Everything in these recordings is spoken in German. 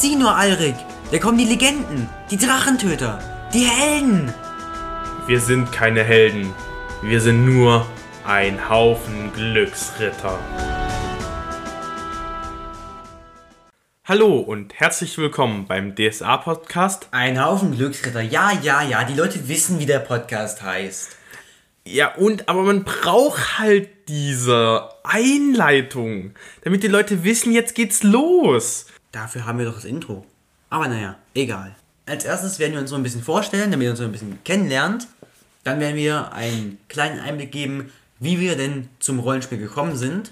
Sieh nur, Alrik, da kommen die Legenden, die Drachentöter, die Helden. Wir sind keine Helden. Wir sind nur ein Haufen Glücksritter. Hallo und herzlich willkommen beim DSA-Podcast. Ein Haufen Glücksritter, ja, ja, ja, die Leute wissen, wie der Podcast heißt. Ja, und aber man braucht halt diese Einleitung, damit die Leute wissen, jetzt geht's los. Dafür haben wir doch das Intro. Aber naja, egal. Als erstes werden wir uns so ein bisschen vorstellen, damit ihr uns so ein bisschen kennenlernt. Dann werden wir einen kleinen Einblick geben, wie wir denn zum Rollenspiel gekommen sind.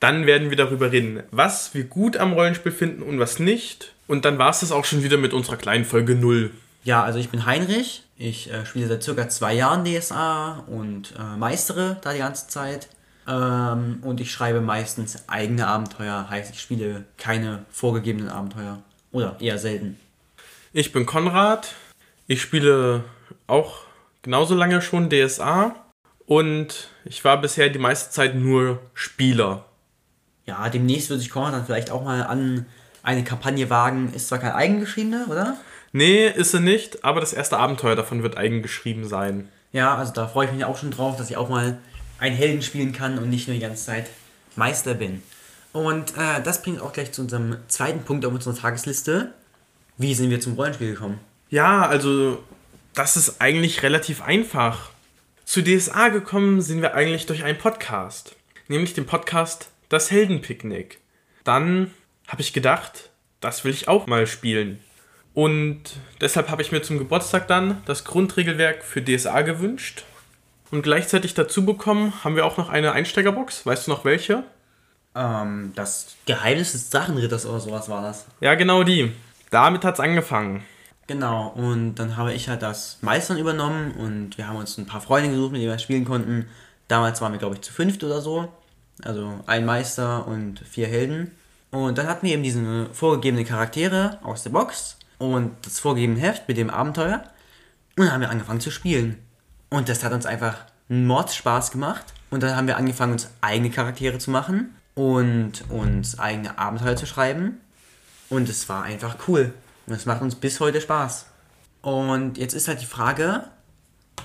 Dann werden wir darüber reden, was wir gut am Rollenspiel finden und was nicht. Und dann war es das auch schon wieder mit unserer kleinen Folge 0. Ja, also ich bin Heinrich. Ich äh, spiele seit circa zwei Jahren DSA und äh, meistere da die ganze Zeit. Ähm, und ich schreibe meistens eigene Abenteuer, heißt ich spiele keine vorgegebenen Abenteuer. Oder eher selten. Ich bin Konrad. Ich spiele auch genauso lange schon DSA. Und ich war bisher die meiste Zeit nur Spieler. Ja, demnächst würde sich Konrad dann vielleicht auch mal an eine Kampagne wagen. Ist zwar kein eigengeschriebene, oder? Nee, ist sie nicht, aber das erste Abenteuer davon wird eigengeschrieben sein. Ja, also da freue ich mich auch schon drauf, dass ich auch mal einen Helden spielen kann und nicht nur die ganze Zeit Meister bin. Und äh, das bringt auch gleich zu unserem zweiten Punkt auf unserer Tagesliste. Wie sind wir zum Rollenspiel gekommen? Ja, also das ist eigentlich relativ einfach. Zu DSA gekommen sind wir eigentlich durch einen Podcast, nämlich den Podcast Das Heldenpicknick. Dann habe ich gedacht, das will ich auch mal spielen. Und deshalb habe ich mir zum Geburtstag dann das Grundregelwerk für DSA gewünscht. Und gleichzeitig dazu bekommen haben wir auch noch eine Einsteigerbox. Weißt du noch welche? Ähm, das Geheimnis des Drachenritters oder sowas war das. Ja, genau die. Damit hat es angefangen. Genau, und dann habe ich halt das Meistern übernommen und wir haben uns ein paar Freunde gesucht, mit denen wir spielen konnten. Damals waren wir, glaube ich, zu fünft oder so. Also ein Meister und vier Helden. Und dann hatten wir eben diese vorgegebenen Charaktere aus der Box und das vorgegebene Heft mit dem Abenteuer. Und dann haben wir angefangen zu spielen. Und das hat uns einfach einen Mordspaß gemacht. Und dann haben wir angefangen, uns eigene Charaktere zu machen und uns eigene Abenteuer zu schreiben. Und es war einfach cool. Und es macht uns bis heute Spaß. Und jetzt ist halt die Frage,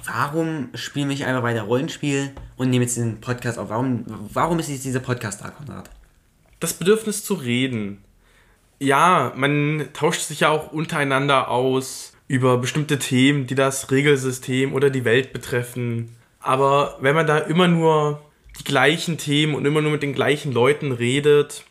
warum spielen wir nicht einfach weiter Rollenspiel und nehmen jetzt den Podcast auf? Warum, warum ist jetzt dieser Podcast da, Konrad? Das Bedürfnis zu reden ja, man tauscht sich ja auch untereinander aus über bestimmte Themen, die das Regelsystem oder die Welt betreffen. Aber wenn man da immer nur die gleichen Themen und immer nur mit den gleichen Leuten redet,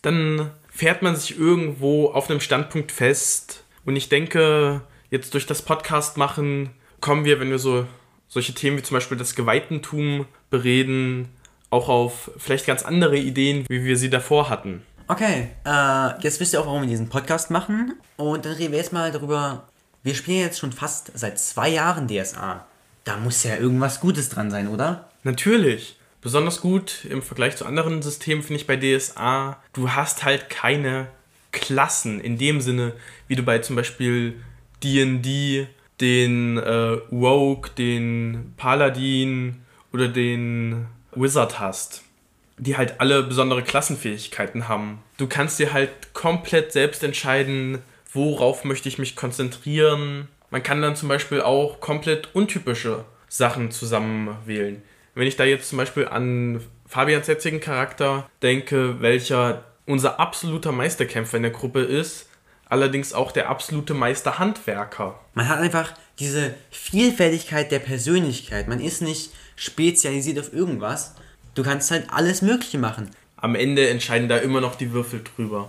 dann fährt man sich irgendwo auf einem Standpunkt fest. Und ich denke, jetzt durch das Podcast machen, kommen wir, wenn wir so solche Themen wie zum Beispiel das Geweihtentum bereden, auch auf vielleicht ganz andere Ideen, wie wir sie davor hatten. Okay, äh, jetzt wisst ihr auch, warum wir diesen Podcast machen. Und dann reden wir jetzt mal darüber. Wir spielen jetzt schon fast seit zwei Jahren DSA. Da muss ja irgendwas Gutes dran sein, oder? Natürlich. Besonders gut im Vergleich zu anderen Systemen finde ich bei DSA, du hast halt keine Klassen in dem Sinne, wie du bei zum Beispiel DD den äh, Rogue, den Paladin oder den Wizard hast die halt alle besondere Klassenfähigkeiten haben. Du kannst dir halt komplett selbst entscheiden, worauf möchte ich mich konzentrieren. Man kann dann zum Beispiel auch komplett untypische Sachen zusammenwählen. Wenn ich da jetzt zum Beispiel an Fabians jetzigen Charakter denke, welcher unser absoluter Meisterkämpfer in der Gruppe ist, allerdings auch der absolute Meisterhandwerker. Man hat einfach diese Vielfältigkeit der Persönlichkeit. Man ist nicht spezialisiert auf irgendwas, Du kannst halt alles Mögliche machen. Am Ende entscheiden da immer noch die Würfel drüber.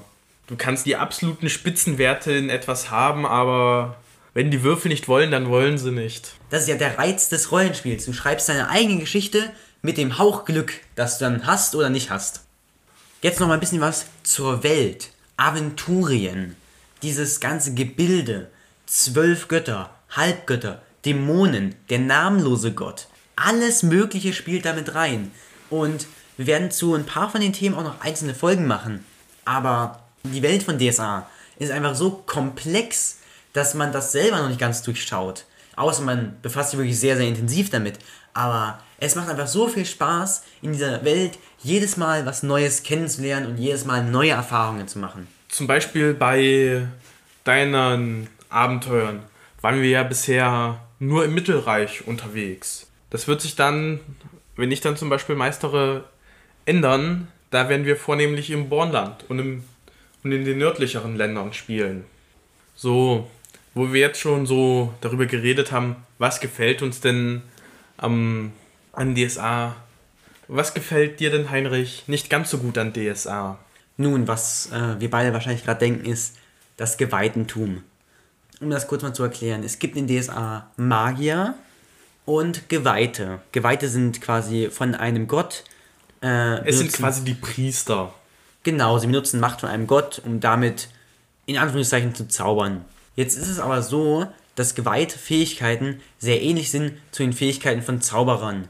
Du kannst die absoluten Spitzenwerte in etwas haben, aber wenn die Würfel nicht wollen, dann wollen sie nicht. Das ist ja der Reiz des Rollenspiels. Du schreibst deine eigene Geschichte mit dem Hauchglück, das du dann hast oder nicht hast. Jetzt noch mal ein bisschen was zur Welt. Aventurien. Dieses ganze Gebilde. Zwölf Götter, Halbgötter, Dämonen, der namenlose Gott. Alles Mögliche spielt damit rein. Und wir werden zu ein paar von den Themen auch noch einzelne Folgen machen. Aber die Welt von DSA ist einfach so komplex, dass man das selber noch nicht ganz durchschaut. Außer man befasst sich wirklich sehr, sehr intensiv damit. Aber es macht einfach so viel Spaß, in dieser Welt jedes Mal was Neues kennenzulernen und jedes Mal neue Erfahrungen zu machen. zum Beispiel bei deinen Abenteuern waren wir ja bisher nur im Mittelreich unterwegs. Das wird sich dann, wenn ich dann zum Beispiel meistere, ändern. Da werden wir vornehmlich im Bornland und, im, und in den nördlicheren Ländern spielen. So, wo wir jetzt schon so darüber geredet haben, was gefällt uns denn am, an DSA? Was gefällt dir denn, Heinrich, nicht ganz so gut an DSA? Nun, was äh, wir beide wahrscheinlich gerade denken, ist das Geweihtentum. Um das kurz mal zu erklären, es gibt in DSA Magier und Geweihte. Geweihte sind quasi von einem Gott. Äh, es sind quasi die Priester. Genau, sie benutzen Macht von einem Gott, um damit in Anführungszeichen zu zaubern. Jetzt ist es aber so, dass geweihte Fähigkeiten sehr ähnlich sind zu den Fähigkeiten von Zauberern.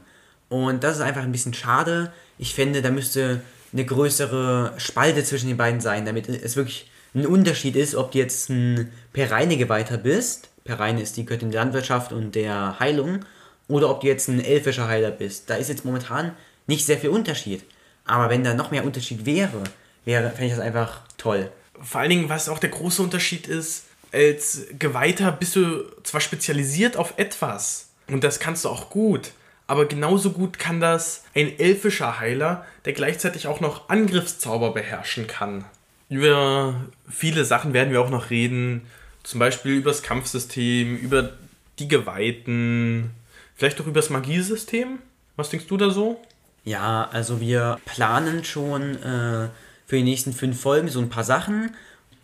Und das ist einfach ein bisschen schade. Ich finde, da müsste eine größere Spalte zwischen den beiden sein, damit es wirklich ein Unterschied ist, ob du jetzt ein Pereine Geweihter bist. Pereine ist die Göttin der Landwirtschaft und der Heilung. Oder ob du jetzt ein elfischer Heiler bist. Da ist jetzt momentan nicht sehr viel Unterschied. Aber wenn da noch mehr Unterschied wäre, wäre, fände ich das einfach toll vor allen Dingen, was auch der große Unterschied ist, als Geweihter bist du zwar spezialisiert auf etwas und das kannst du auch gut, aber genauso gut kann das ein elfischer Heiler, der gleichzeitig auch noch Angriffszauber beherrschen kann. Über viele Sachen werden wir auch noch reden, zum Beispiel über das Kampfsystem, über die Geweihten, vielleicht auch über das Magiesystem. Was denkst du da so? Ja, also wir planen schon äh, für die nächsten fünf Folgen so ein paar Sachen.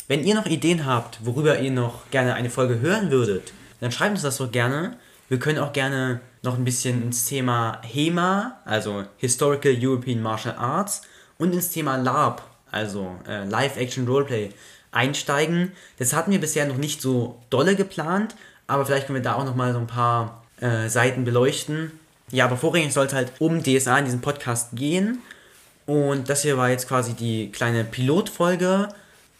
Wenn ihr noch Ideen habt, worüber ihr noch gerne eine Folge hören würdet, dann schreibt uns das doch gerne. Wir können auch gerne noch ein bisschen ins Thema HEMA, also Historical European Martial Arts, und ins Thema LARP, also äh, Live-Action Roleplay, einsteigen. Das hatten wir bisher noch nicht so dolle geplant, aber vielleicht können wir da auch noch mal so ein paar äh, Seiten beleuchten. Ja, aber vorrangig soll es halt um DSA in diesem Podcast gehen. Und das hier war jetzt quasi die kleine Pilotfolge,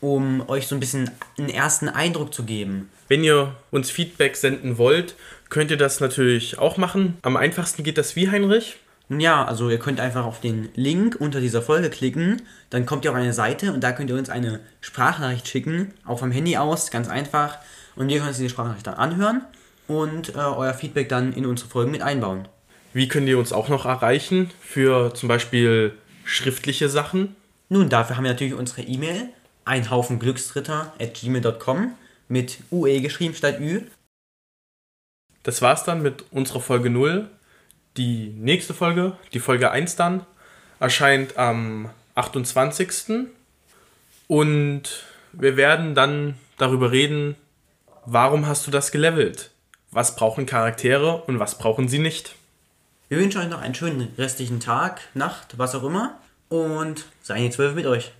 um euch so ein bisschen einen ersten Eindruck zu geben. Wenn ihr uns Feedback senden wollt, könnt ihr das natürlich auch machen. Am einfachsten geht das wie, Heinrich? Nun ja, also ihr könnt einfach auf den Link unter dieser Folge klicken, dann kommt ihr auf eine Seite und da könnt ihr uns eine Sprachnachricht schicken, auch vom Handy aus, ganz einfach. Und wir können uns diese Sprachnachricht dann anhören und äh, euer Feedback dann in unsere Folgen mit einbauen. Wie könnt ihr uns auch noch erreichen? Für zum Beispiel schriftliche Sachen? Nun, dafür haben wir natürlich unsere E-Mail, ein Haufen at gmail.com mit UE geschrieben statt Ü. Das war's dann mit unserer Folge 0. Die nächste Folge, die Folge 1 dann, erscheint am 28. Und wir werden dann darüber reden, warum hast du das gelevelt? Was brauchen Charaktere und was brauchen sie nicht? Wir wünschen euch noch einen schönen restlichen Tag, Nacht, was auch immer. Und seien die Zwölf mit euch.